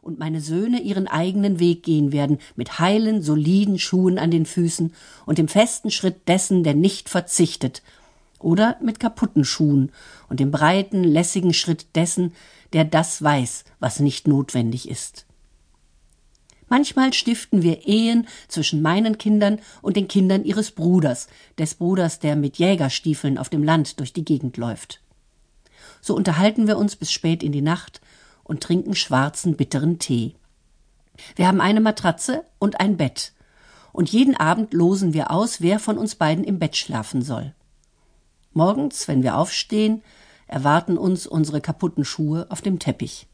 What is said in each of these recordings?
und meine Söhne ihren eigenen Weg gehen werden, mit heilen, soliden Schuhen an den Füßen und dem festen Schritt dessen, der nicht verzichtet, oder mit kaputten Schuhen und dem breiten, lässigen Schritt dessen, der das weiß, was nicht notwendig ist. Manchmal stiften wir Ehen zwischen meinen Kindern und den Kindern ihres Bruders, des Bruders, der mit Jägerstiefeln auf dem Land durch die Gegend läuft. So unterhalten wir uns bis spät in die Nacht und trinken schwarzen, bitteren Tee. Wir haben eine Matratze und ein Bett, und jeden Abend losen wir aus, wer von uns beiden im Bett schlafen soll. Morgens, wenn wir aufstehen, erwarten uns unsere kaputten Schuhe auf dem Teppich.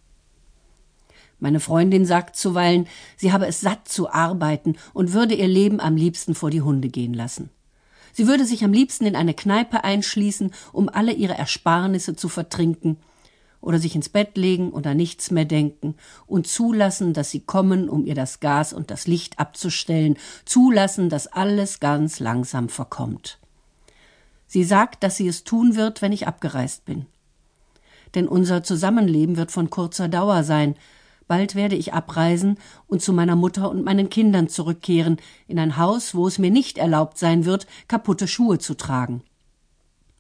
Meine Freundin sagt zuweilen, sie habe es satt zu arbeiten und würde ihr Leben am liebsten vor die Hunde gehen lassen. Sie würde sich am liebsten in eine Kneipe einschließen, um alle ihre Ersparnisse zu vertrinken, oder sich ins Bett legen und an nichts mehr denken und zulassen, dass sie kommen, um ihr das Gas und das Licht abzustellen, zulassen, dass alles ganz langsam verkommt. Sie sagt, dass sie es tun wird, wenn ich abgereist bin. Denn unser Zusammenleben wird von kurzer Dauer sein, Bald werde ich abreisen und zu meiner Mutter und meinen Kindern zurückkehren, in ein Haus, wo es mir nicht erlaubt sein wird, kaputte Schuhe zu tragen.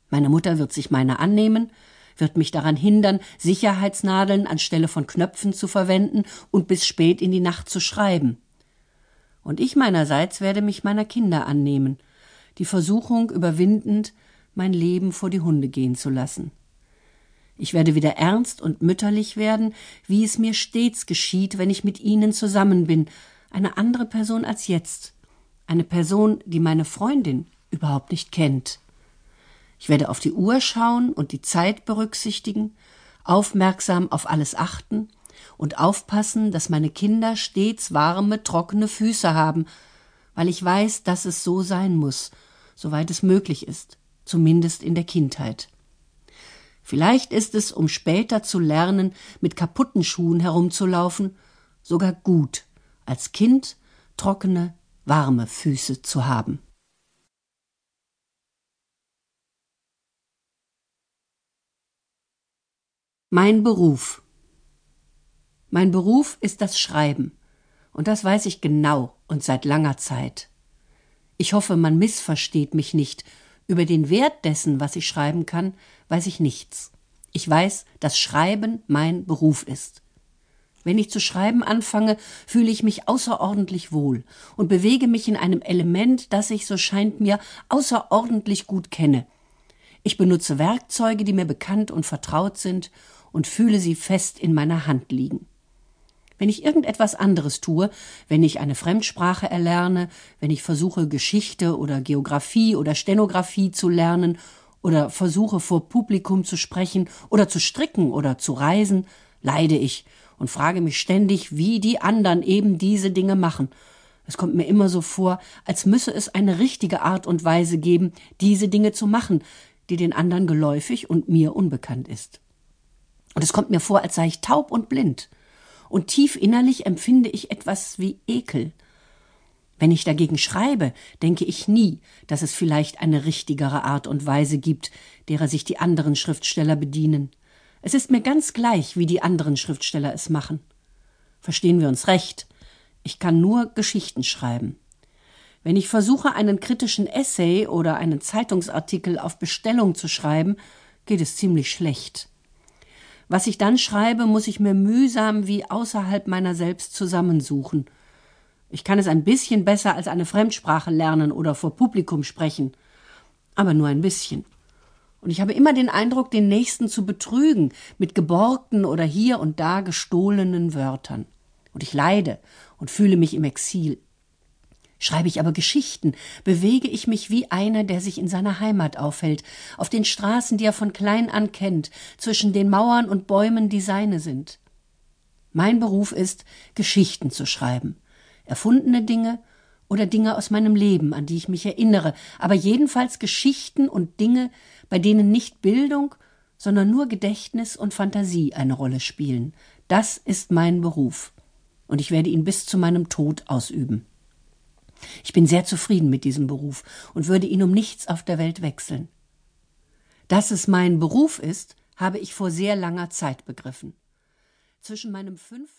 Meine Mutter wird sich meiner annehmen, wird mich daran hindern, Sicherheitsnadeln anstelle von Knöpfen zu verwenden und bis spät in die Nacht zu schreiben. Und ich meinerseits werde mich meiner Kinder annehmen, die Versuchung überwindend, mein Leben vor die Hunde gehen zu lassen. Ich werde wieder ernst und mütterlich werden, wie es mir stets geschieht, wenn ich mit Ihnen zusammen bin, eine andere Person als jetzt, eine Person, die meine Freundin überhaupt nicht kennt. Ich werde auf die Uhr schauen und die Zeit berücksichtigen, aufmerksam auf alles achten und aufpassen, dass meine Kinder stets warme, trockene Füße haben, weil ich weiß, dass es so sein muss, soweit es möglich ist, zumindest in der Kindheit. Vielleicht ist es, um später zu lernen, mit kaputten Schuhen herumzulaufen, sogar gut, als Kind trockene, warme Füße zu haben. Mein Beruf. Mein Beruf ist das Schreiben, und das weiß ich genau und seit langer Zeit. Ich hoffe, man missversteht mich nicht über den Wert dessen, was ich schreiben kann, weiß ich nichts. Ich weiß, dass Schreiben mein Beruf ist. Wenn ich zu schreiben anfange, fühle ich mich außerordentlich wohl und bewege mich in einem Element, das ich, so scheint mir, außerordentlich gut kenne. Ich benutze Werkzeuge, die mir bekannt und vertraut sind, und fühle sie fest in meiner Hand liegen. Wenn ich irgendetwas anderes tue, wenn ich eine Fremdsprache erlerne, wenn ich versuche, Geschichte oder Geographie oder Stenographie zu lernen oder versuche, vor Publikum zu sprechen oder zu stricken oder zu reisen, leide ich und frage mich ständig, wie die anderen eben diese Dinge machen. Es kommt mir immer so vor, als müsse es eine richtige Art und Weise geben, diese Dinge zu machen, die den anderen geläufig und mir unbekannt ist. Und es kommt mir vor, als sei ich taub und blind und tief innerlich empfinde ich etwas wie Ekel. Wenn ich dagegen schreibe, denke ich nie, dass es vielleicht eine richtigere Art und Weise gibt, derer sich die anderen Schriftsteller bedienen. Es ist mir ganz gleich, wie die anderen Schriftsteller es machen. Verstehen wir uns recht. Ich kann nur Geschichten schreiben. Wenn ich versuche, einen kritischen Essay oder einen Zeitungsartikel auf Bestellung zu schreiben, geht es ziemlich schlecht. Was ich dann schreibe, muss ich mir mühsam wie außerhalb meiner selbst zusammensuchen. Ich kann es ein bisschen besser als eine Fremdsprache lernen oder vor Publikum sprechen, aber nur ein bisschen. Und ich habe immer den Eindruck, den Nächsten zu betrügen mit geborgten oder hier und da gestohlenen Wörtern. Und ich leide und fühle mich im Exil. Schreibe ich aber Geschichten, bewege ich mich wie einer, der sich in seiner Heimat aufhält, auf den Straßen, die er von klein an kennt, zwischen den Mauern und Bäumen, die seine sind. Mein Beruf ist, Geschichten zu schreiben, erfundene Dinge oder Dinge aus meinem Leben, an die ich mich erinnere, aber jedenfalls Geschichten und Dinge, bei denen nicht Bildung, sondern nur Gedächtnis und Fantasie eine Rolle spielen. Das ist mein Beruf, und ich werde ihn bis zu meinem Tod ausüben. Ich bin sehr zufrieden mit diesem Beruf und würde ihn um nichts auf der Welt wechseln. Dass es mein Beruf ist, habe ich vor sehr langer Zeit begriffen. Zwischen meinem fünften